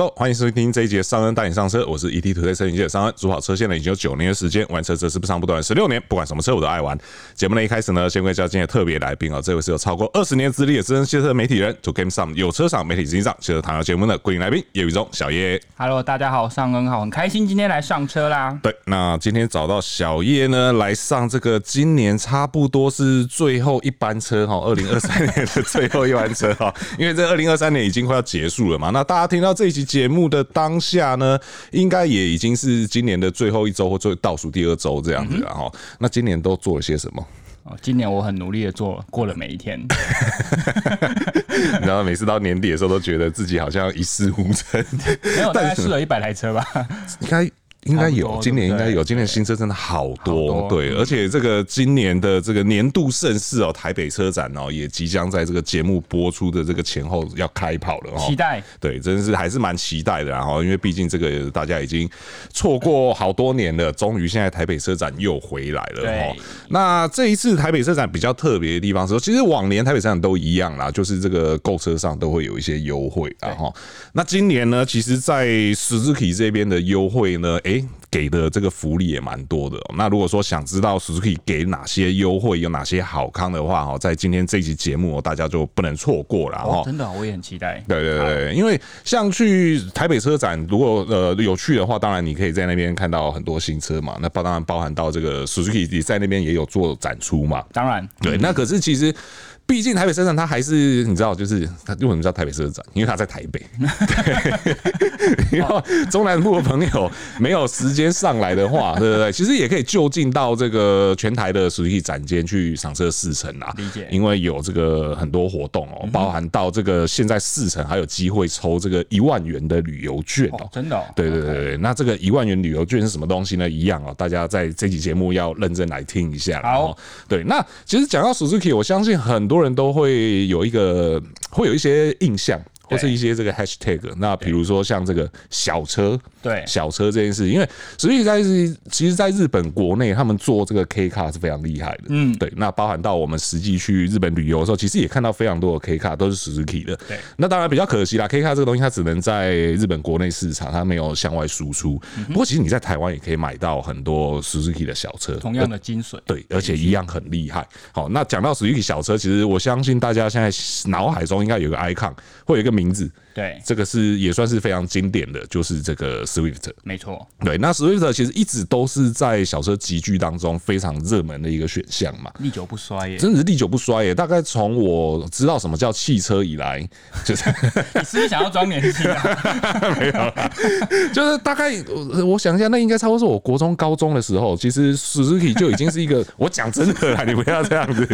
Hello，欢迎收听这一节尚恩带你上车，我是 ETtoday 车影界的尚恩，主跑车线呢已经有九年的时间，玩车则是不长不短十六年，不管什么车我都爱玩。节目呢一开始呢，先介绍今天的特别来宾啊，这位是有超过二十年资历的资深汽车媒体人，To Game Some 有车赏媒体执行长，接着谈到节目的固定来宾叶宇中小叶。Hello，大家好，尚恩好，很开心今天来上车啦。对，那今天找到小叶呢来上这个今年差不多是最后一班车哈，二零二三年的最后一班车哈，因为这二零二三年已经快要结束了嘛，那大家听到这一期节目的当下呢，应该也已经是今年的最后一周或最倒数第二周这样子了哈。那今年都做了些什么？哦，今年我很努力的做，过了每一天。然后，每次到年底的时候，都觉得自己好像一事无成。没有，大概试了一百台车吧。应该。应该有，今年应该有，今年新车真的好多，对，而且这个今年的这个年度盛事哦，台北车展哦，也即将在这个节目播出的这个前后要开跑了哦，期待，对，真的是还是蛮期待的，然后因为毕竟这个大家已经错过好多年了，终于现在台北车展又回来了哦。那这一次台北车展比较特别的地方是说，其实往年台北车展都一样啦，就是这个购车上都会有一些优惠，然后那今年呢，其实，在 Suzuki 这边的优惠呢，哎。给的这个福利也蛮多的。那如果说想知道 Suzuki 给哪些优惠，有哪些好康的话，哈，在今天这一期节目，大家就不能错过了哈。真的，我也很期待。对对对，因为像去台北车展，如果呃有去的话，当然你可以在那边看到很多新车嘛。那包当然包含到这个 Suzuki 在那边也有做展出嘛。当然，对。那可是其实。毕竟台北车展，它还是你知道，就是它为什么叫台北车展？因为它在台北。对，因为中南部的朋友没有时间上来的话，对不对？其实也可以就近到这个全台的实体展间去赏车试乘啊。理解。因为有这个很多活动哦，包含到这个现在试乘还有机会抽这个一万元的旅游券哦。真的？对对对对。那这个一万元旅游券是什么东西呢？一样哦，大家在这期节目要认真来听一下。好。对，那其实讲到 Suzuki，我相信很多。人都会有一个，会有一些印象。或是一些这个 hashtag，那比如说像这个小车，对。小车这件事，因为实际在其实，在日本国内，他们做这个 K car 是非常厉害的，嗯，对。那包含到我们实际去日本旅游的时候，其实也看到非常多的 K car 都是 Suzuki 的，对。那当然比较可惜啦，K car 这个东西它只能在日本国内市场，它没有向外输出。不过其实你在台湾也可以买到很多 Suzuki 的小车，同样的精髓，对，而且一样很厉害。好，那讲到 Suzuki 小车，其实我相信大家现在脑海中应该有个 icon，会有一个名字。对，这个是也算是非常经典的，就是这个 Swift。没错，对，那 Swift 其实一直都是在小车集聚当中非常热门的一个选项嘛，历久不衰耶，真的是历久不衰耶。大概从我知道什么叫汽车以来，就是 你是不是想要装年轻啊？没有，就是大概我想一下，那应该差不多是我国中高中的时候，其实 Suzuki 就已经是一个，我讲真的啦，你不要这样子，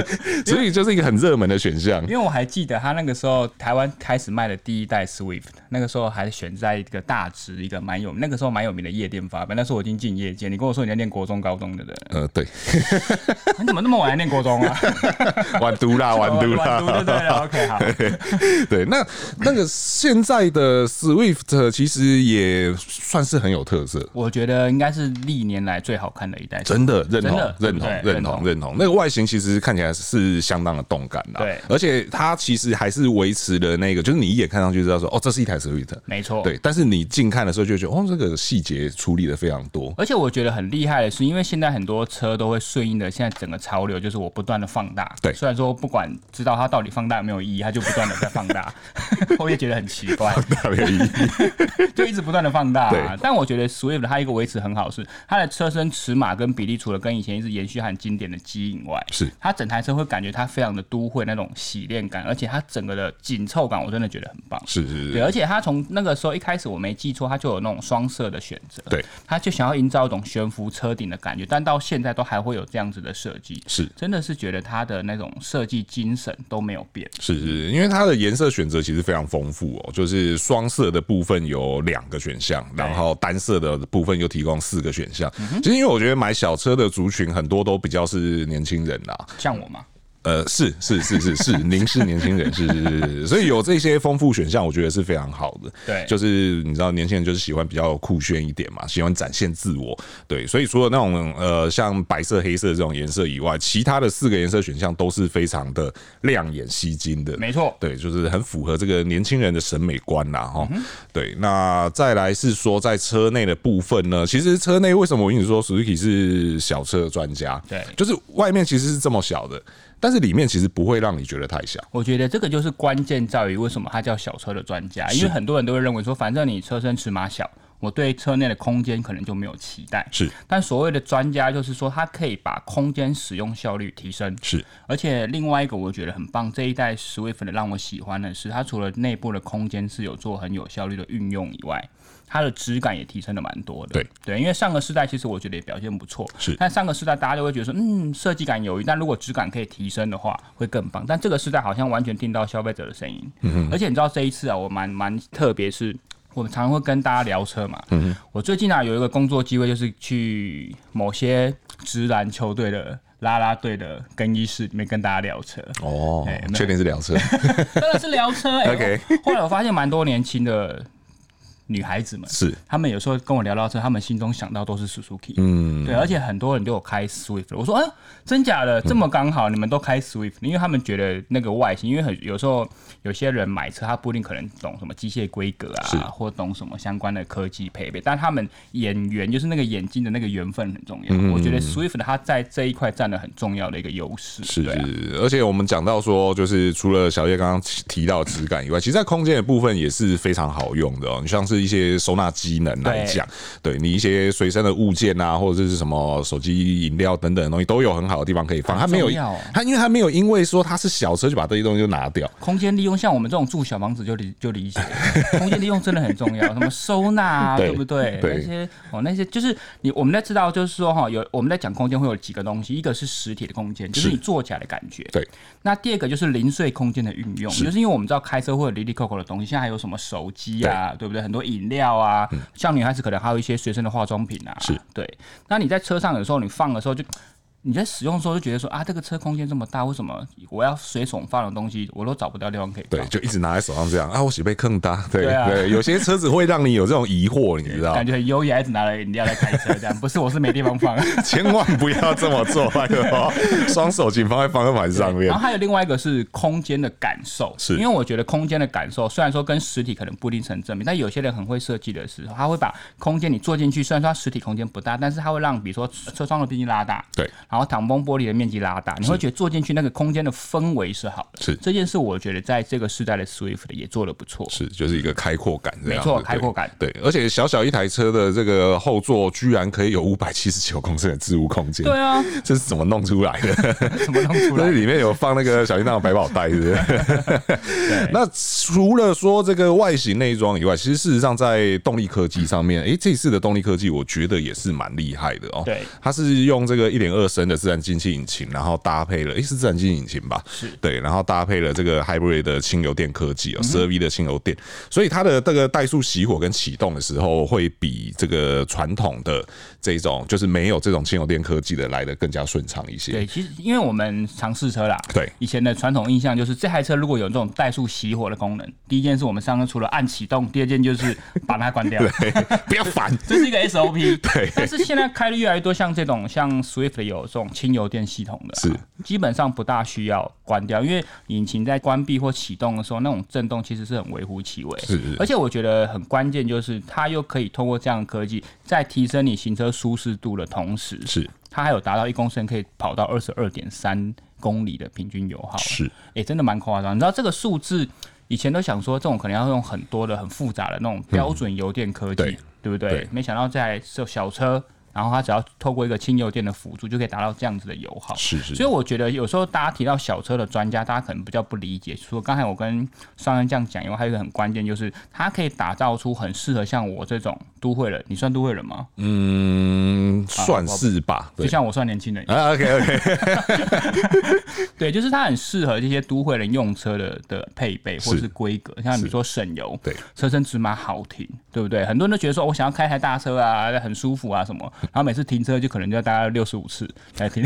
所以就是一个很热门的选项。因为我还记得他那个时候台湾开始卖的第一代。Swift 那个时候还选在一个大直，一个蛮有那个时候蛮有名的夜店发表。那时候我已经进夜界，你跟我说你在念国中高中的人，呃，对，你怎么那么晚还念国中啊？晚读啦，晚读啦，晚读对了。OK，好，对，那那个现在的 Swift 其实也算是很有特色，我觉得应该是历年来最好看的一代，真的认同，认同，认同，认同。那个外形其实看起来是相当的动感的，对，而且它其实还是维持了那个，就是你一眼看上去知道。说哦，这是一台 Swift，没错，对。但是你近看的时候就觉得，哦，这个细节处理的非常多。而且我觉得很厉害的是，因为现在很多车都会顺应的现在整个潮流，就是我不断的放大。对，虽然说不管知道它到底放大有没有意义，它就不断的在放大，我也觉得很奇怪，放大没有意义，就一直不断的放大。对，但我觉得 Swift 它一个维持很好是它的车身尺码跟比例，除了跟以前一直延续很经典的基因外，是它整台车会感觉它非常的都会那种洗练感，而且它整个的紧凑感，我真的觉得很棒。是是是，对，而且它。从那个时候一开始，我没记错，它就有那种双色的选择。对，它就想要营造一种悬浮车顶的感觉，但到现在都还会有这样子的设计。是，真的是觉得它的那种设计精神都没有变。是是，因为它的颜色选择其实非常丰富哦，就是双色的部分有两个选项，然后单色的部分又提供四个选项。其实因为我觉得买小车的族群很多都比较是年轻人啦，像我嘛。呃，是是是是是，您是年轻人，是是是是，所以有这些丰富选项，我觉得是非常好的。对，就是你知道，年轻人就是喜欢比较酷炫一点嘛，喜欢展现自我。对，所以除了那种呃像白色、黑色这种颜色以外，其他的四个颜色选项都是非常的亮眼、吸睛的。没错，对，就是很符合这个年轻人的审美观啦。哈。对，那再来是说在车内的部分呢，其实车内为什么我跟你说 Suzuki 是小车专家？对，就是外面其实是这么小的。但是里面其实不会让你觉得太小。我觉得这个就是关键在于为什么它叫小车的专家，因为很多人都会认为说，反正你车身尺码小，我对车内的空间可能就没有期待。是，但所谓的专家就是说，它可以把空间使用效率提升。是，而且另外一个我觉得很棒，这一代 Swift 的让我喜欢的是，它除了内部的空间是有做很有效率的运用以外。它的质感也提升了蛮多的，对。对，因为上个世代其实我觉得也表现不错，是，但上个世代大家就会觉得说，嗯，设计感有余，但如果质感可以提升的话，会更棒。但这个世代好像完全听到消费者的声音，嗯哼，而且你知道这一次啊，我蛮蛮特别，是我们常常会跟大家聊车嘛，嗯哼，我最近啊有一个工作机会，就是去某些职篮球队的啦啦队的更衣室里面跟大家聊车，哦，确定是聊车，真的是聊车，哎，OK，后来我发现蛮多年轻的。女孩子们是，他们有时候跟我聊到车，他们心中想到都是 Suzuki，嗯，对，而且很多人都有开 Swift，我说，哎，真假的，这么刚好，你们都开 Swift，因为他们觉得那个外形，因为很有时候有些人买车，他不一定可能懂什么机械规格啊，或懂什么相关的科技配备，但他们眼缘就是那个眼睛的那个缘分很重要。嗯、我觉得 Swift 它在这一块占了很重要的一个优势。是是，啊、而且我们讲到说，就是除了小叶刚刚提到质感以外，其实在空间的部分也是非常好用的哦。你像是一些收纳。机能来讲，对你一些随身的物件啊，或者是什么手机、饮料等等的东西，都有很好的地方可以放。它没有，它因为它没有因为说它是小车就把这些东西就拿掉。空间利用，像我们这种住小房子就理就理解，空间利用真的很重要。什么收纳啊，对不对？那些哦，那些就是你我们在知道，就是说哈，有我们在讲空间会有几个东西，一个是实体的空间，就是你坐起来的感觉。对。那第二个就是零碎空间的运用，就是因为我们知道开车会有离离扣扣的东西，现在还有什么手机啊，对不对？很多饮料啊。像女孩子可能还有一些随身的化妆品啊，是对。那你在车上有时候你放的时候就。你在使用的时候就觉得说啊，这个车空间这么大，为什么我要随手放的东西我都找不到地方可以放？对，就一直拿在手上这样啊，我喜被坑大。对对，啊、对，有些车子会让你有这种疑惑，你知道？感觉很优雅，一直拿着饮料来开车这样。不是，我是没地方放。千万不要这么做，拜托。双手请放在方向盘上面。然后还有另外一个是空间的感受，是因为我觉得空间的感受虽然说跟实体可能不一定成正比，但有些人很会设计的时候，他会把空间你坐进去，虽然说它实体空间不大，但是他会让比如说车窗的边际拉大，对，然后挡风玻璃的。面积拉大，你会觉得坐进去那个空间的氛围是好的。是这件事，我觉得在这个时代的 Swift 也做的不错。是，就是一个开阔感，没错，开阔感。对，而且小小一台车的这个后座，居然可以有五百七十九公升的置物空间。对啊，这是怎么弄出来的？怎么弄出来？那里面有放那个小叮当的百宝袋，是不是？对。那除了说这个外形内装以外，其实事实上在动力科技上面，哎，这次的动力科技，我觉得也是蛮厉害的哦。对，它是用这个一点二升的自然进气引擎，然后搭配了，诶，是自然进气引擎吧？是对，然后搭配了这个 Hybrid 的轻油电科技哦，十二 V 的轻油电，所以它的这个怠速熄火跟启动的时候，会比这个传统的这种就是没有这种轻油电科技的来的更加顺畅一些。对，其实因为我们尝试车啦，对，以前的传统印象就是这台车如果有这种怠速熄火的功能，第一件是我们上车除了按启动，第二件就是把它关掉，对，不要烦，这是一个 SOP。对，但是现在开的越来越多，像这种像 Swift 有这种轻油电系统的，是。基本上不大需要关掉，因为引擎在关闭或启动的时候，那种震动其实是很微乎其微。是，是，而且我觉得很关键就是，它又可以通过这样的科技，在提升你行车舒适度的同时，是它还有达到一公升可以跑到二十二点三公里的平均油耗。是，哎，真的蛮夸张。你知道这个数字，以前都想说这种可能要用很多的很复杂的那种标准油电科技，嗯、对不对？对，没想到在小车。然后它只要透过一个轻油电的辅助，就可以达到这样子的油耗。是是。所以我觉得有时候大家提到小车的专家，大家可能比较不理解。说刚才我跟商人这样讲，因为还有一个很关键，就是它可以打造出很适合像我这种都会人。你算都会人吗？嗯，算是吧，就像我算年轻人。啊，OK OK，对，就是它很适合这些都会人用车的的配备或是规格，像比如说省油，对，车身尺码好停，对不对？很多人都觉得说我想要开台大车啊，很舒服啊什么，然后每次停车就可能就要大概六十五次才停，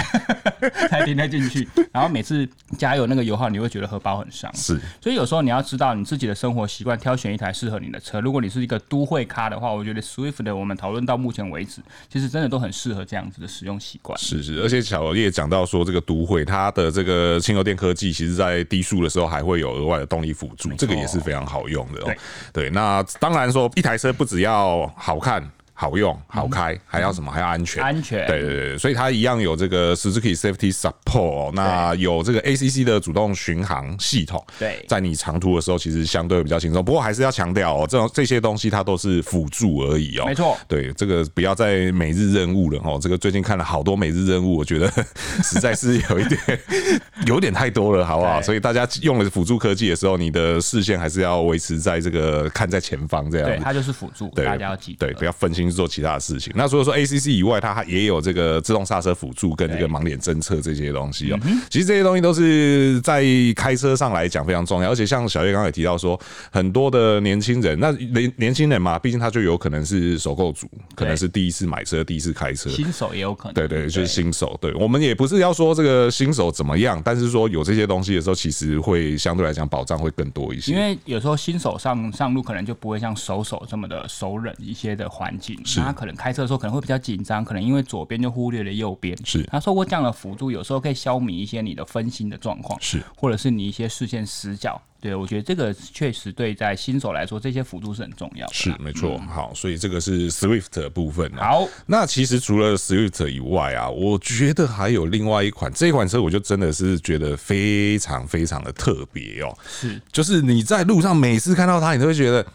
才停得进去，然后每次加油那个油耗你会觉得荷包很伤，是，所以有时候你要知道你自己的生活习惯，挑选一台适合你的车。如果你是一个都会咖的话，我觉得 Swift 的我们讨论到目前为止，其实真的都很适合这样子的使用习惯。是是，而且小叶讲到说，这个都会它的这个轻油电科技，其实在低速的时候还会有额外的动力辅助，这个也是非常好用的对，那当然说一台车不只要好看。好用、好开，还要什么？还要安全。安全。对对对，所以它一样有这个 Suzuki Safety Support，那有这个 ACC 的主动巡航系统。对，在你长途的时候，其实相对比较轻松。不过还是要强调哦，这种这些东西它都是辅助而已哦。没错。对，这个不要再每日任务了哦。这个最近看了好多每日任务，我觉得 实在是有一点 有点太多了，好不好？所以大家用了辅助科技的时候，你的视线还是要维持在这个看在前方这样。对，它就是辅助，大家要记得。对，不要分心。做其他的事情，那所以说 ACC 以外，它还也有这个自动刹车辅助跟这个盲点侦测这些东西哦。其实这些东西都是在开车上来讲非常重要，而且像小叶刚才也提到说，很多的年轻人，那年年轻人嘛，毕竟他就有可能是首购族，可能是第一次买车、第一次开车，新手也有可能。对对，就是新手。对，我们也不是要说这个新手怎么样，但是说有这些东西的时候，其实会相对来讲保障会更多一些。因为有时候新手上上路可能就不会像熟手这么的熟稔一些的环境。是，他可能开车的时候可能会比较紧张，可能因为左边就忽略了右边。是，他说过这样的辅助有时候可以消弭一些你的分心的状况，是，或者是你一些视线死角。对，我觉得这个确实对在新手来说，这些辅助是很重要的。是，没错。好，所以这个是 Swift 的部分。好，那其实除了 Swift 以外啊，我觉得还有另外一款，这一款车我就真的是觉得非常非常的特别哦。是，就是你在路上每次看到它，你都会觉得。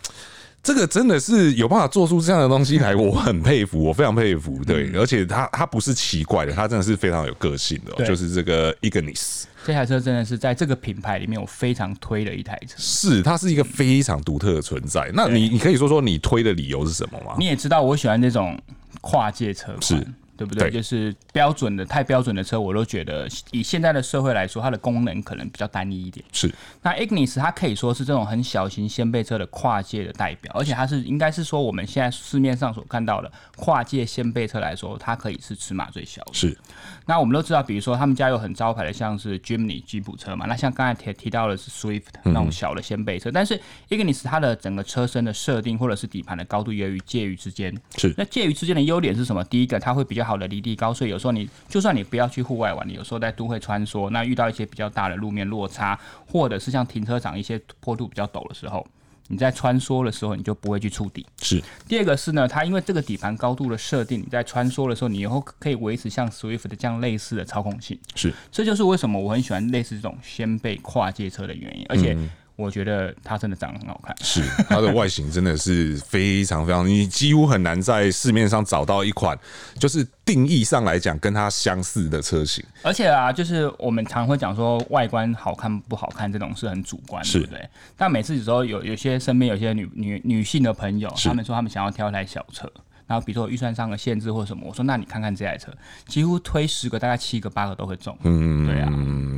这个真的是有办法做出这样的东西来，我很佩服，我非常佩服。对，而且它它不是奇怪的，它真的是非常有个性的，就是这个 Ignis。这台车真的是在这个品牌里面我非常推的一台车。是，它是一个非常独特的存在。那你你可以说说你推的理由是什么吗？你也知道我喜欢这种跨界车款。是。对不对？对，就是标准的太标准的车，我都觉得以现在的社会来说，它的功能可能比较单一一点。是。那 Ignis 它可以说是这种很小型掀背车的跨界的代表，而且它是应该是说我们现在市面上所看到的跨界掀背车来说，它可以是尺码最小的。是。那我们都知道，比如说他们家有很招牌的，像是 Jimny 吉普车嘛。那像刚才提提到的是 Swift 那种小的掀背车，嗯、但是 Ignis 它的整个车身的设定或者是底盘的高度由于介于之间。是。那介于之间的优点是什么？第一个，它会比较。好的离地高，所以有时候你就算你不要去户外玩，你有时候在都会穿梭，那遇到一些比较大的路面落差，或者是像停车场一些坡度比较陡的时候，你在穿梭的时候你就不会去触底。是。第二个是呢，它因为这个底盘高度的设定，你在穿梭的时候，你以后可以维持像 Swift 的这样类似的操控性。是。这就是为什么我很喜欢类似这种掀背跨界车的原因，而且。嗯我觉得它真的长得很好看，是它的外形真的是非常非常，你几乎很难在市面上找到一款就是定义上来讲跟它相似的车型。而且啊，就是我们常会讲说外观好看不好看这种是很主观的，对不对？但每次有时候有有些身边有些女女女性的朋友，他们说他们想要挑一台小车。然后比如说预算上的限制或者什么，我说那你看看这台车，几乎推十个大概七个八个都会中。嗯，对啊，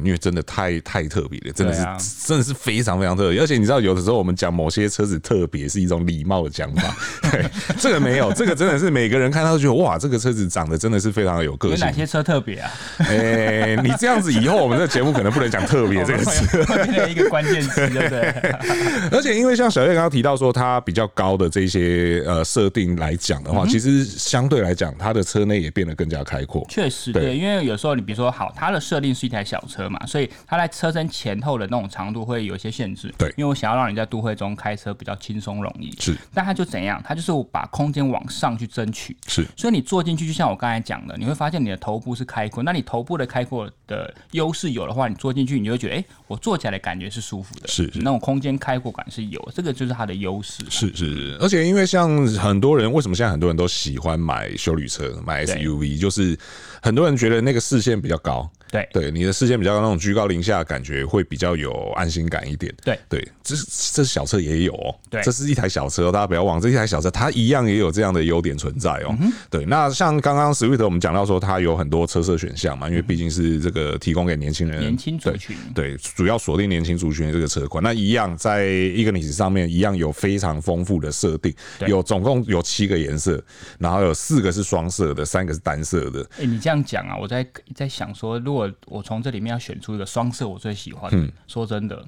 因为真的太太特别了，真的是、啊、真的是非常非常特别。而且你知道，有的时候我们讲某些车子特别是一种礼貌的讲法，对，这个没有，这个真的是每个人看到都觉得哇，这个车子长得真的是非常有个性。有哪些车特别啊？哎、欸，你这样子以后我们的节目可能不能讲特别这个词，变成一个关键词，对不对？而且因为像小月刚刚提到说，它比较高的这些呃设定来讲的话，嗯、其实。相对来讲，它的车内也变得更加开阔。确实，对，因为有时候你比如说，好，它的设定是一台小车嘛，所以它在车身前后的那种长度会有一些限制。对，因为我想要让你在都会中开车比较轻松容易。是，但它就怎样？它就是把空间往上去争取。是，所以你坐进去，就像我刚才讲的，你会发现你的头部是开阔。那你头部的开阔的优势有的话，你坐进去，你就会觉得，哎、欸，我坐起来的感觉是舒服的。是，是，那种空间开阔感是有，这个就是它的优势。是是是，而且因为像很多人，为什么现在很多多人都喜欢买修旅车，买 SUV，就是很多人觉得那个视线比较高。对对，你的视线比较那种居高临下的感觉，会比较有安心感一点。对对，这这小车也有哦。对，这是一台小车，大家不要忘，这一台小车它一样也有这样的优点存在哦。嗯、对，那像刚刚 Swift 我们讲到说，它有很多车色选项嘛，因为毕竟是这个提供给年轻人，年轻族群，对，对，主要锁定年轻族群的这个车款。那一样在 Ignis 上面一样有非常丰富的设定，有总共有七个颜色，然后有四个是双色的，三个是单色的。哎、欸，你这样讲啊，我在在想说，如果我从这里。里面要选出一个双色，我最喜欢的。说真的。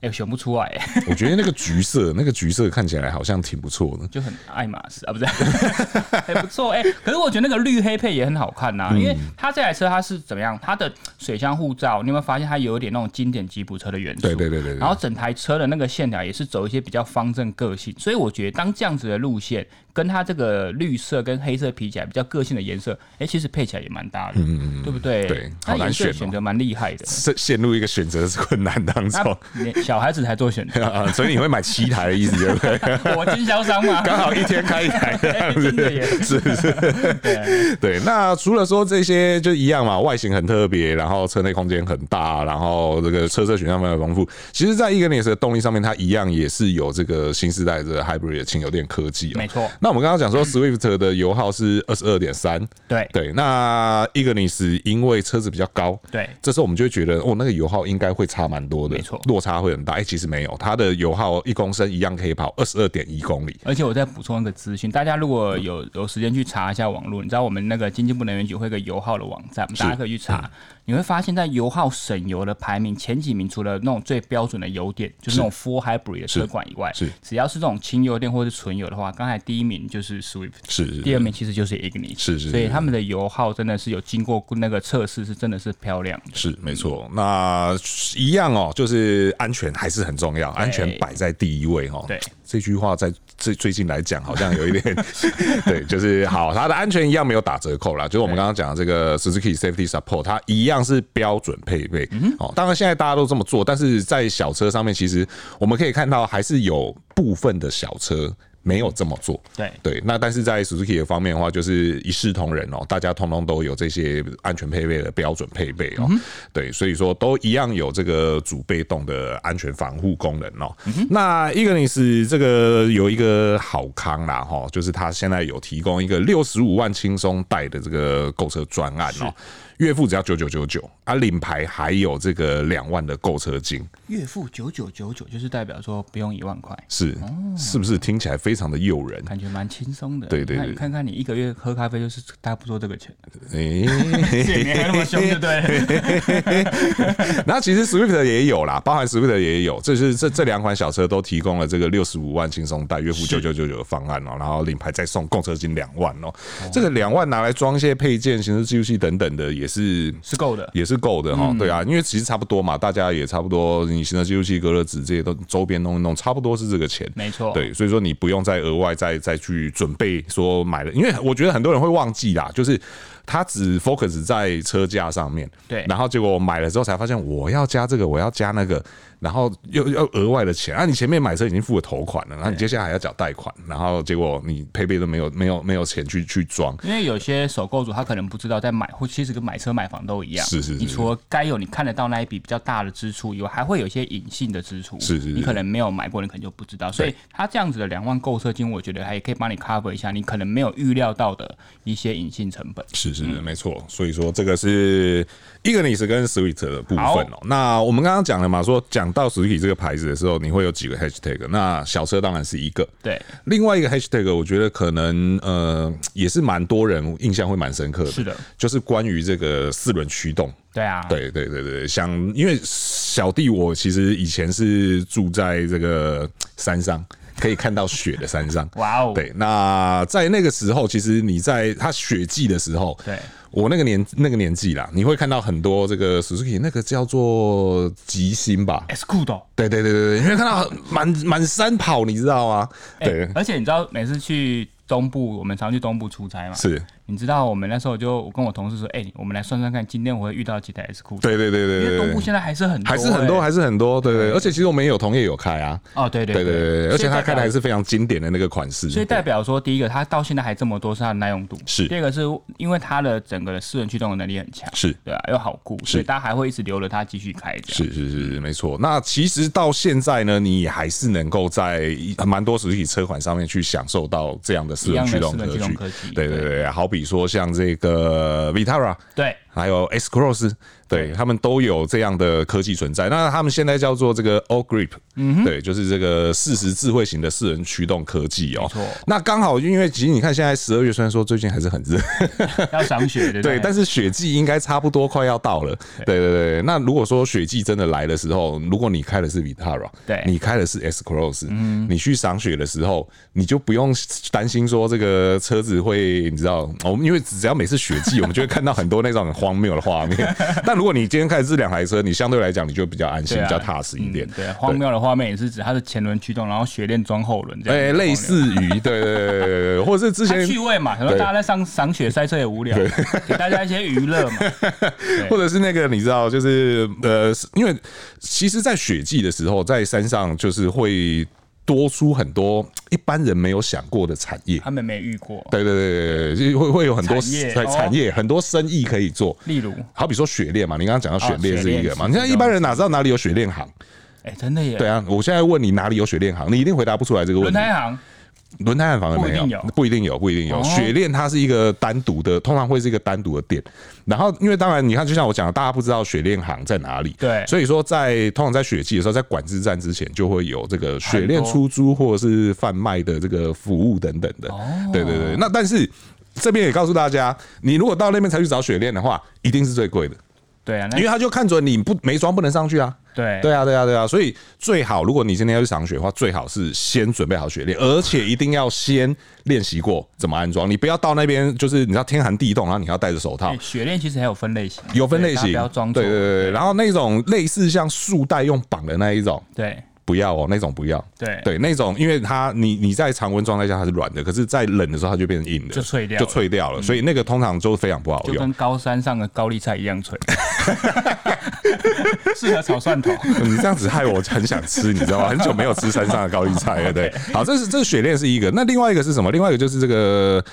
也选不出来，我觉得那个橘色，那个橘色看起来好像挺不错的，就很爱马仕啊，不是，还不错哎。可是我觉得那个绿黑配也很好看呐，因为它这台车它是怎么样？它的水箱护罩，你有没有发现它有一点那种经典吉普车的元素？对对对对。然后整台车的那个线条也是走一些比较方正个性，所以我觉得当这样子的路线跟它这个绿色跟黑色比起来比较个性的颜色，哎，其实配起来也蛮搭的，嗯嗯，对不对？对，好难选，选择蛮厉害的，陷陷入一个选择困难当中。小孩子才做选择 啊，所以你会买七台的意思对不对？我经销商嘛，刚好一天开一台这样子，是是。对，对，那除了说这些就一样嘛，外形很特别，然后车内空间很大，然后这个车色选项非常丰富。其实，在 Ignus 的动力上面，它一样也是有这个新时代的 Hybrid 的轻油电科技。没错。那我们刚刚讲说，Swift 的油耗是二十二点三。对对。那 Ignis 因为车子比较高，对，这时候我们就会觉得，哦，那个油耗应该会差蛮多的，没错，落差会很大。哎，其实没有。它的油耗一公升一样可以跑二十二点一公里，而且我再补充一个资讯，大家如果有有时间去查一下网络，你知道我们那个经济部能源局会有个油耗的网站，大家可以去查。你会发现在油耗省油的排名前几名，除了那种最标准的油电，就是那种 full hybrid 的车款以外，是。只要是这种轻油电或是纯油的话，刚才第一名就是 Swift，是第二名其实就是 Ignis，是是，所以他们的油耗真的是有经过那个测试，是真的是漂亮的，是没错。那一样哦，就是安全还是很重要，安全摆在第一位哦。对，这句话在最最近来讲好像有一点，对，就是好，它的安全一样没有打折扣啦，就是我们刚刚讲的这个 Suzuki Safety Support，它一样。是标准配备，哦，当然现在大家都这么做，但是在小车上面，其实我们可以看到还是有部分的小车。没有这么做，对。对，那但是在 Suzuki 的方面的话，就是一视同仁哦，大家通通都有这些安全配备的标准配备哦，对，所以说都一样有这个主被动的安全防护功能哦。那 Ignis 这个有一个好康啦哈，就是它现在有提供一个六十五万轻松贷的这个购车专案哦，月付只要九九九九啊，领牌还有这个两万的购车金，月付九九九九就是代表说不用一万块，是是不是听起来非？常的诱人，感觉蛮轻松的。对对对，看看你一个月喝咖啡就是大不多这个钱。哎、欸，还那么凶，对不对？那其实 Swift 也有啦，包含 Swift 也有，这是这这两款小车都提供了这个六十五万轻松贷，月付九九九九的方案哦、喔，然后领牌再送购车金两万哦、喔。这个两万拿来装一些配件、行车记录器等等的，也是是是够的，也是够的哈。对啊，因为其实差不多嘛，大家也差不多，你行车记录器、隔热纸这些都周边弄一弄，差不多是这个钱。没错，对，所以说你不用。再额外再再去准备说买了，因为我觉得很多人会忘记啦，就是。他只 focus 在车架上面，对，然后结果我买了之后才发现，我要加这个，我要加那个，然后又要额外的钱啊！你前面买车已经付了头款了，然后你接下来还要缴贷款，然后结果你配备都没有，没有，没有钱去去装。因为有些首购主他可能不知道，在买或其实跟买车买房都一样，是是是。你除了该有你看得到那一笔比较大的支出以外，还会有一些隐性的支出，是是是。你可能没有买过，你可能就不知道。所以他这样子的两万购车金，我觉得还可以帮你 cover 一下你可能没有预料到的一些隐性成本。是是是，没错。所以说这个是 Ignis 跟 Sweet 的部分哦。那我们刚刚讲了嘛，说讲到 Suzuki 这个牌子的时候，你会有几个 Hashtag？那小车当然是一个，对。另外一个 Hashtag，我觉得可能呃也是蛮多人印象会蛮深刻的，是的，就是关于这个四轮驱动。对啊，对对对对，想因为小弟我其实以前是住在这个山上。可以看到雪的山上，哇哦！对，那在那个时候，其实你在它雪季的时候，对，我那个年那个年纪啦，你会看到很多这个 Suzuki 那个叫做吉星吧，Escudo，对对对对对，你会看到满满山跑，你知道吗？对，而且你知道每次去东部，我们常去东部出差嘛，是你知道我们那时候就我跟我同事说，哎、欸，我们来算算看，今天我会遇到几台 S 库？对对对对对，因为东部现在还是很多、欸，还是很多，还是很多，对对，对。而且其实我们也有同业有开啊。哦，对对对对对，而且他开的还是非常经典的那个款式。所以代表说，第一个，它到现在还这么多，是它的耐用度。是。第二个是因为它的整个的四轮驱动的能力很强。是。对啊，又好顾，所以大家还会一直留着它继续开。是是是是，没错。那其实到现在呢，你还是能够在蛮多实体车款上面去享受到这样的四轮驱动科技。对对对，好比比如说像这个 vitara 对。还有 S Cross。对，他们都有这样的科技存在。那他们现在叫做这个 All Grip，嗯，对，就是这个适时智慧型的四人驱动科技哦。那刚好，因为其实你看，现在十二月虽然说最近还是很热，要赏雪的，对，但是雪季应该差不多快要到了。对对对。那如果说雪季真的来的时候，如果你开的是 Vitara，对，你开的是 S Cross，嗯，你去赏雪的时候，你就不用担心说这个车子会，你知道，我们因为只要每次雪季，我们就会看到很多那种很荒谬的画面。但如果你今天开的是两台车，你相对来讲你就比较安心，比较踏实一点。对，荒谬的画面也是指它是前轮驱动，然后雪链装后轮这样。哎，类似于对对对对，或者是之前趣味嘛，可能大家在上赏雪赛车也无聊，给大家一些娱乐嘛。或者是那个你知道，就是呃，因为其实，在雪季的时候，在山上就是会。多出很多一般人没有想过的产业，他们没遇过。对对对对，会会有很多产业，产业很多生意可以做。例如，好比说雪链嘛，你刚刚讲到雪链是一个嘛，你看一般人哪知道哪里有雪链行？哎，真的耶。对啊，我现在问你哪里有雪链行，你一定回答不出来这个问题。轮胎行反而没有，不一定有，不一定有。雪链它是一个单独的，通常会是一个单独的店。然后，因为当然你看，就像我讲的，大家不知道雪链行在哪里，对，所以说在通常在雪季的时候，在管制站之前就会有这个雪链出租或者是贩卖的这个服务等等的。对对对。那但是这边也告诉大家，你如果到那边才去找雪链的话，一定是最贵的。对啊，因为他就看准你不没装不能上去啊。对对啊，对啊，对啊，所以最好，如果你今天要去赏雪的话，最好是先准备好雪链，而且一定要先练习过怎么安装。你不要到那边，就是你知道天寒地冻，然后你要戴着手套。雪链其实还有分类型，有分类型，不要装。对对对，然后那种类似像束带用绑的那一种，对。不要哦，那种不要。对对，那种因为它你你在常温状态下它是软的，可是在冷的时候它就变成硬的，就脆掉，就脆掉了。所以那个通常就非常不好用，就跟高山上的高丽菜一样脆，适合炒蒜头。你这样子害我很想吃，你知道吗？很久没有吃山上的高丽菜了。对，好，这是这是雪链是一个，那另外一个是什么？另外一个就是这个。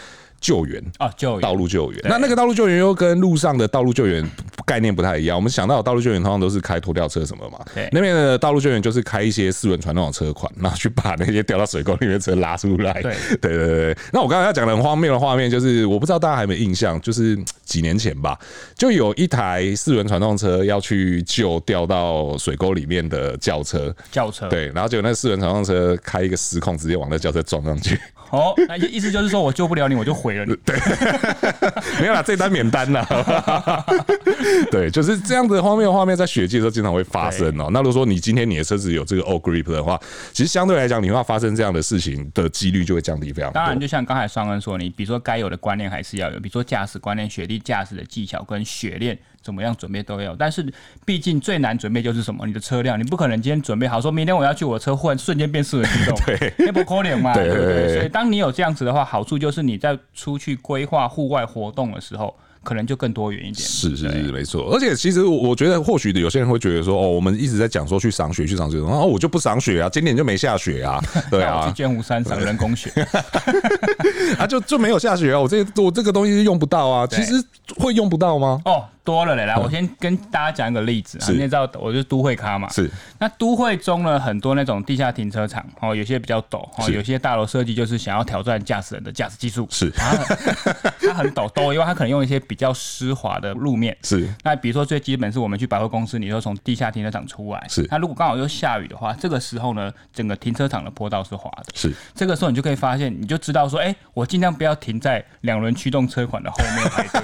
救援啊，救援，道路救援。那那个道路救援又跟路上的道路救援概念不太一样。我们想到道路救援通常都是开拖吊车什么嘛，对。那边的道路救援就是开一些四轮传动的车款，然后去把那些掉到水沟里面的车拉出来。对，对对对。那我刚才要讲的很荒谬的画面，就是我不知道大家还有没有印象，就是几年前吧，就有一台四轮传动车要去救掉到水沟里面的轿车，轿车。对，然后结果那四轮传动车开一个失控，直接往那轿车撞上去。哦，那意思就是说我救不了你，我就毁了你。对，没有啦，这单免单了。对，就是这样子的荒谬画面，在雪季的时候经常会发生哦。那如果说你今天你的车子有这个 All Grip 的话，其实相对来讲，你会发生这样的事情的几率就会降低非常多。当然，就像刚才双恩说，你比如说该有的观念还是要有，比如说驾驶观念、雪地驾驶的技巧跟雪链。怎么样准备都有，但是毕竟最难准备就是什么？你的车辆，你不可能今天准备好，说明天我要去我的车换，瞬间变四轮驱动，对，那不可能嘛，对不对，对，对，对？所以当你有这样子的话，好处就是你在出去规划户外活动的时候。可能就更多元一点，是是是，没错。而且其实我觉得，或许有些人会觉得说，哦，我们一直在讲说去赏雪，去赏雪，然后我就不赏雪啊，今年就没下雪啊，对啊，去剑湖山赏人工雪，啊，就就没有下雪啊，我这我这个东西是用不到啊，其实会用不到吗？哦。多了嘞，来，我先跟大家讲一个例子啊。你也知道，我就是都会咖嘛。是。那都会中了很多那种地下停车场，哦，有些比较陡，哦，有些大楼设计就是想要挑战驾驶人的驾驶技术。是。它很陡，陡，因为它可能用一些比较湿滑的路面。是。那比如说最基本是我们去百货公司，你说从地下停车场出来。是。那如果刚好又下雨的话，这个时候呢，整个停车场的坡道是滑的。是。这个时候你就可以发现，你就知道说，哎，我尽量不要停在两轮驱动车款的后面排队。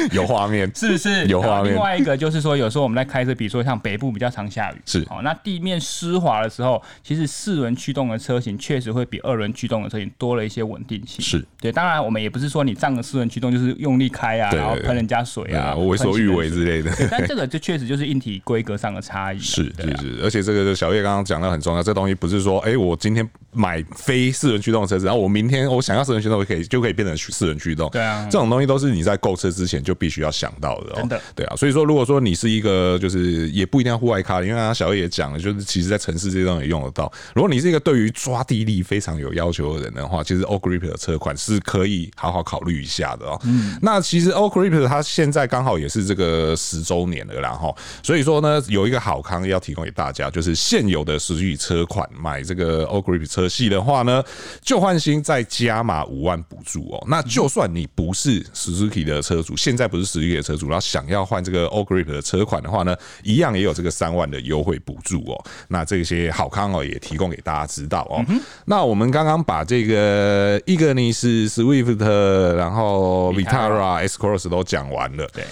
有画面，是不是？有画面。另外一个就是说，有时候我们在开车，比如说像北部比较常下雨，是哦，那地面湿滑的时候，其实四轮驱动的车型确实会比二轮驱动的车型多了一些稳定性。是对，当然我们也不是说你仗着四轮驱动就是用力开啊，然后喷人家水啊，为所欲为之类的。但这个就确实就是硬体规格上的差异。是是是，而且这个小叶刚刚讲的很重要，这东西不是说，哎，我今天买非四轮驱动的车子，然后我明天我想要四轮驱动，我可以就可以变成四轮驱动。对啊，这种东西都是你在购车之前就必须要想到的。真的，对啊。所以说，如果说你是一个就是也不一定要户外咖，因为刚刚小叶也讲了，就是其实在城市这些东西也用得到。如果你是一个对于抓地力非常有要求的人的话，其实 OGRIP 的车款是可以好好考虑一下的哦。嗯，那其实 OGRIP 它现在刚好也是这个十周年了，然后所以说呢，有一个好康要提供给大家，就是现有的 Suzuki 车款买这个 OGRIP 车系的话呢，旧换新再加码五万补助哦。那就算你不是 Suzuki 的车主，现在不是 Suzuki 的车主，然后想要换这个 OGRIP 的车款的话呢，一样也有这个三万的优惠补助哦。那这些好康哦，也提供给大家知道哦。那我们刚刚把这个伊格尼斯、Swift，然后 Vitara、S Cross 都讲完了。对。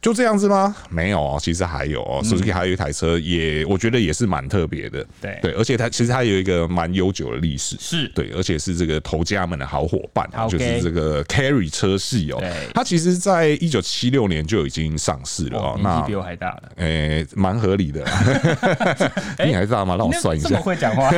就这样子吗？没有哦，其实还有哦。Suzuki 还有一台车，也我觉得也是蛮特别的。对对，而且它其实它有一个蛮悠久的历史。是对，而且是这个头家们的好伙伴，就是这个 Carry 车系哦。它其实在一九七六年就已经上市了哦。年纪比我还大了。诶，蛮合理的。你还大吗？让我算一下。这么会讲话。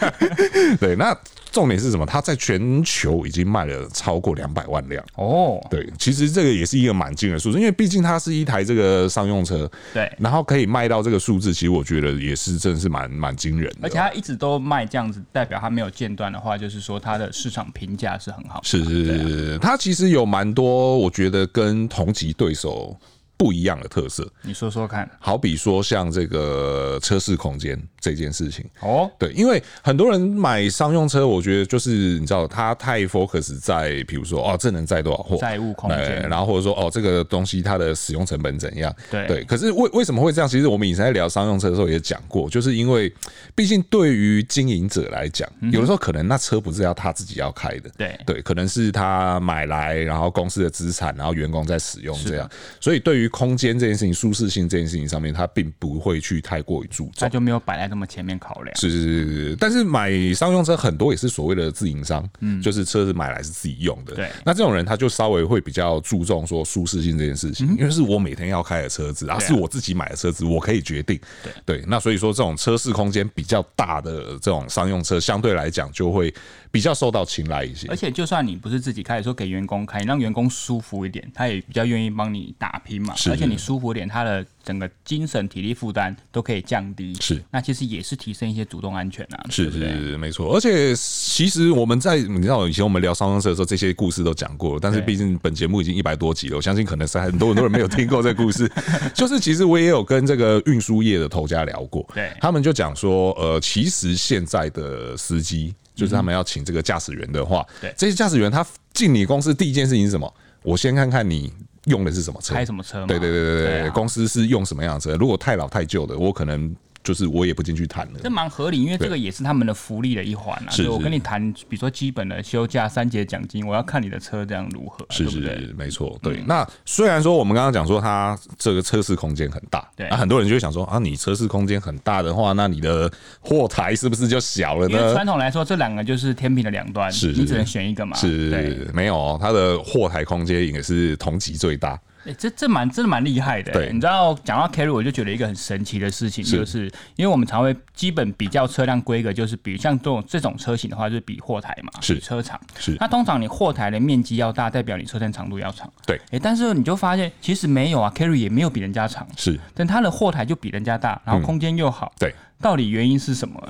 对，那。重点是什么？它在全球已经卖了超过两百万辆哦。对，其实这个也是一个蛮惊人的数字，因为毕竟它是一台这个商用车，对，然后可以卖到这个数字，其实我觉得也是真的是蛮蛮惊人的。而且它一直都卖这样子，代表它没有间断的话，就是说它的市场评价是很好。是是是，它其实有蛮多，我觉得跟同级对手。不一样的特色，你说说看。好比说像这个车室空间这件事情。哦，对，因为很多人买商用车，我觉得就是你知道，他太 focus 在，比如说哦，这能载多少货，载物空间，然后或者说哦，这个东西它的使用成本怎样？对。对。可是为为什么会这样？其实我们以前在聊商用车的时候也讲过，就是因为毕竟对于经营者来讲，有的时候可能那车不是要他自己要开的，对。对，可能是他买来，然后公司的资产，然后员工在使用这样，所以对于空间这件事情、舒适性这件事情上面，他并不会去太过于注重，它就没有摆在那么前面考量。是是是是，但是买商用车很多也是所谓的自营商，嗯，就是车子买来是自己用的。对，那这种人他就稍微会比较注重说舒适性这件事情，因为是我每天要开的车子，啊，是我自己买的车子，我可以决定。对。对，那所以说这种车室空间比较大的这种商用车，相对来讲就会比较受到青睐一些。而且就算你不是自己开，说给员工开，你让员工舒服一点，他也比较愿意帮你打拼嘛。而且你舒服。点他的整个精神体力负担都可以降低，是那其实也是提升一些主动安全啊，是是是没错。而且其实我们在你知道以前我们聊商用车的时候，这些故事都讲过了，但是毕竟本节目已经一百多集了，我相信可能是很多很多人没有听过这个故事。就是其实我也有跟这个运输业的头家聊过，对，他们就讲说，呃，其实现在的司机就是他们要请这个驾驶员的话，对，这些驾驶员他进你公司第一件事情是什么？我先看看你。用的是什么车？开什么车？对对对对对，公司是用什么样的车？如果太老太旧的，我可能。就是我也不进去谈了，这蛮合理，因为这个也是他们的福利的一环啊。是，我跟你谈，比如说基本的休假、三节奖金，我要看你的车这样如何，是是是，没错。对，那虽然说我们刚刚讲说它这个车室空间很大，对，那很多人就会想说啊，你车室空间很大的话，那你的货台是不是就小了呢？传统来说，这两个就是天平的两端，是你只能选一个嘛。是，没有，它的货台空间也是同级最大。哎，这这蛮真的蛮厉害的。对，你知道讲到 Carry，我就觉得一个很神奇的事情，就是因为我们常会基本比较车辆规格，就是比如像这种这种车型的话，就是比货台嘛，是比车长。是。那通常你货台的面积要大，代表你车身长度要长。对。哎，但是你就发现其实没有啊，Carry 也没有比人家长。是。但它的货台就比人家大，然后空间又好。对。到底原因是什么？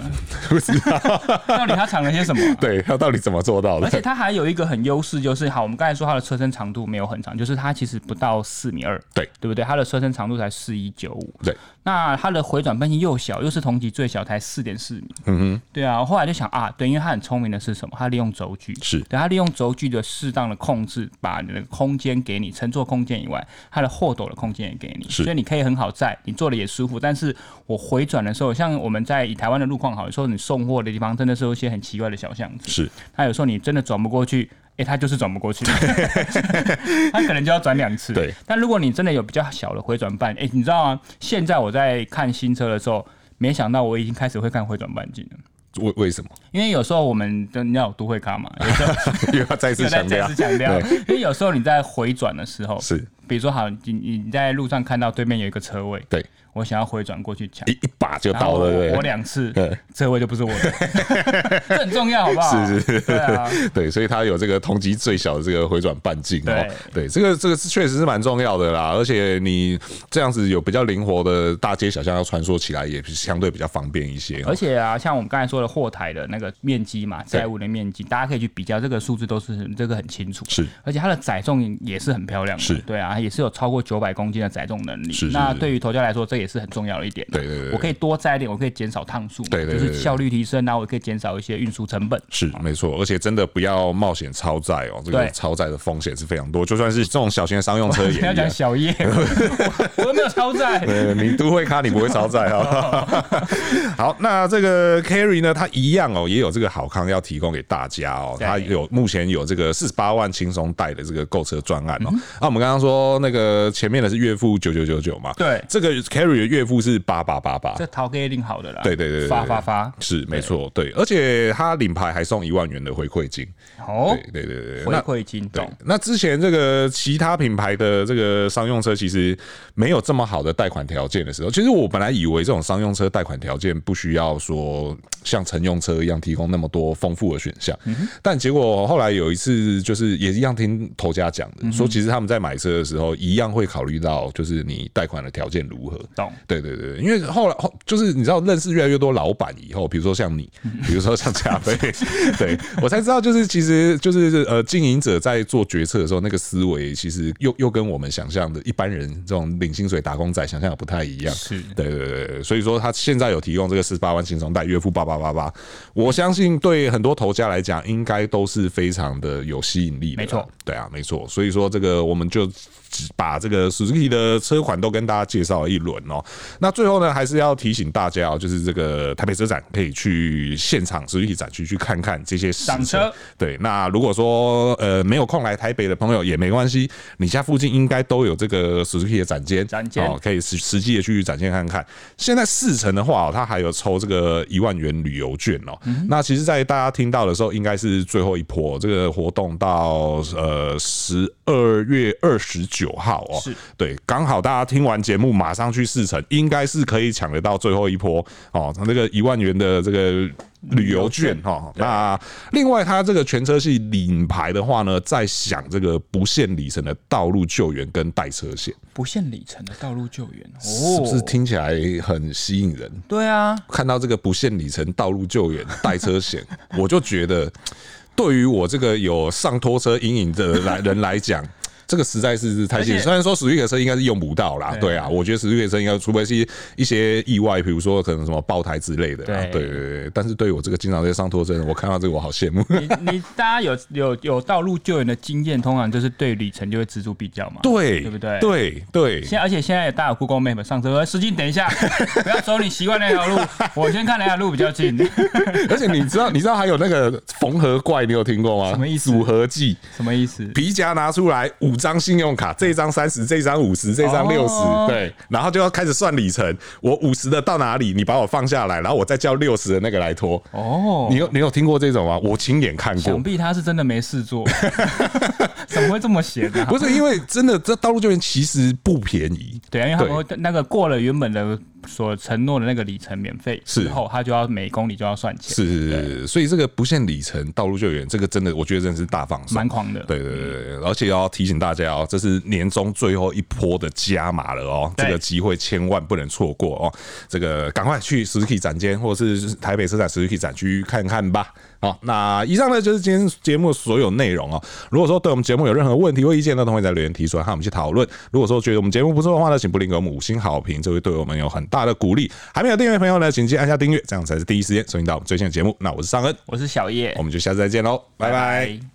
不知道。到底他藏了些什么？对，他到底怎么做到的？而且他还有一个很优势，就是好，我们刚才说他的车身长度没有很长，就是它其实不到四米二，对，对不对？它的车身长度才四一九五，对。那它的回转半径又小，又是同级最小，才四点四米。嗯哼，对啊。我后来就想啊，对，因为它很聪明的是什么？它利用轴距，是，对，它利用轴距的适当的控制，把你的空间给你乘坐空间以外，它的货斗的空间也给你，所以你可以很好在，你坐的也舒服。但是我回转的时候，像我们在以台湾的路况好，有时候你送货的地方真的是有一些很奇怪的小巷子，是。他有时候你真的转不过去。哎，他就是转不过去，他可能就要转两次。对，但如果你真的有比较小的回转半，哎，你知道吗？现在我在看新车的时候，没想到我已经开始会看回转半径了。为为什么？因为有时候我们的你要有都会卡嘛，有时候又要再次强调，再次强调，因为有时候你在回转的时候，是，比如说好，你你在路上看到对面有一个车位，对。我想要回转过去抢，一一把就到了，对，我两次，这位就不是我的，这很重要，好不好？是是是，对啊，对，所以他有这个同级最小的这个回转半径，对。对，这个这个是确实是蛮重要的啦，而且你这样子有比较灵活的大街小巷要穿梭起来，也相对比较方便一些。而且啊，像我们刚才说的货台的那个面积嘛，载物的面积，大家可以去比较，这个数字都是这个很清楚。是，而且它的载重也是很漂亮的，是。对啊，也是有超过九百公斤的载重能力。是，那对于头家来说，这也是很重要的一点。对对对，我可以多载一点，我可以减少趟数，对，对对，就是效率提升，然后我可以减少一些运输成本。是没错，而且真的不要冒险超载哦，这个超载的风险是非常多。就算是这种小型的商用车也，不要讲小叶，我都没有超载。对，你都会卡，你不会超载啊。好，那这个 Carry 呢，它一样哦，也有这个好康要提供给大家哦。它有目前有这个四十八万轻松贷的这个购车专案哦。那、我们刚刚说那个前面的是月付九九九九嘛？对，这个 Carry 的月付是八八八八，这淘哥一定好的啦。对对对，发发发。是没错，对，而且他领牌还送一万元的回馈金。哦，对对对对，回馈金。对，那之前这个其他品牌的这个商用车其实没有这么好的贷款条件的时候，其实我本来以为这种商用车贷款条件不需要说像乘用车一样提供那么多丰富的选项，但结果后来有一次就是也一样听头家讲的，说其实他们在买车的时候一样会考虑到就是你贷款的条件如何。懂，对对对，因为后来后就是你知道认识越来越多老板以后，比如说像你，比如说像嘉飞，对我才知道就是其实就是呃经营者在做决策的时候，那个思维其实又又跟我们想象的一般人这种领薪水打工仔想象的不太一样。是，对对对，所以说他现在有提供这个四十八万轻松贷，月付八八八八，我相信对很多投家来讲，应该都是非常的有吸引力的。没错，对啊，没错。所以说这个我们就把这个 Suzuki 的车款都跟大家介绍了一轮哦。那最后呢，还是要提醒大家哦，就是这个台北车展可以去现场 Suzuki 展区去看看这些试车。对，那如果说呃没有空来台北的朋友也没关系，你家附近应该都有这个 Suzuki 的展间，展间哦，可以实实际的去展现看看。现在四成的话，它还有抽这个一万元旅游券哦。那其实，在大家听到的时候，应该是最后一波这个活动到呃十二月二十九号哦。是对，刚好大家听完节目马上去试乘，应该是可以抢得到最后一波哦，那个一万元的这个。旅游券哈，那另外它这个全车系领牌的话呢，在享这个不限里程的道路救援跟代车险。不限里程的道路救援，哦是不是听起来很吸引人？对啊，看到这个不限里程道路救援代车险，我就觉得对于我这个有上拖车阴影的来人来讲。这个实在是太近，虽然说史瑞克车应该是用不到啦，对啊，我觉得史瑞克车应该除非是一些意外，比如说可能什么爆胎之类的，对对对。但是对于我这个经常在上拖车我看到这个我好羡慕。你你大家有有有道路救援的经验，通常就是对里程就会锱铢比较嘛，对对不对？对对。现而且现在也大家有 Google Map 上车，司机等一下，不要走你习惯那条路，我先看哪条路比较近。而且你知道你知道还有那个缝合怪，你有听过吗？什么意思？组合技什么意思？皮夹拿出来五。张信用卡，这一张三十，这一张五十，这张六十，对，然后就要开始算里程。我五十的到哪里？你把我放下来，然后我再叫六十的那个来拖。哦，你有你有听过这种吗？我亲眼看过。想必他是真的没事做，怎么会这么闲呢？不是因为真的，这道路救援其实不便宜。对啊，因为他们那个过了原本的。所承诺的那个里程免费之后，他就要每公里就要算钱。是是是，所以这个不限里程道路救援，这个真的我觉得真的是大放送，蛮狂的。对对对，而且要提醒大家哦，这是年终最后一波的加码了哦，这个机会千万不能错过哦。这个赶快去 Suzuki 展间或者是台北车展 Suzuki 展区看看吧。好，那以上呢就是今天节目所有内容哦。如果说对我们节目有任何问题或意见呢，都会在留言提出来，和我们去讨论。如果说觉得我们节目不错的话呢，请不吝给我们五星好评，这会对我们有很大的鼓励。还没有订阅的朋友呢，请记得按下订阅，这样才是第一时间收听到我们最新的节目。那我是尚恩，我是小叶，我们就下次再见喽，拜拜。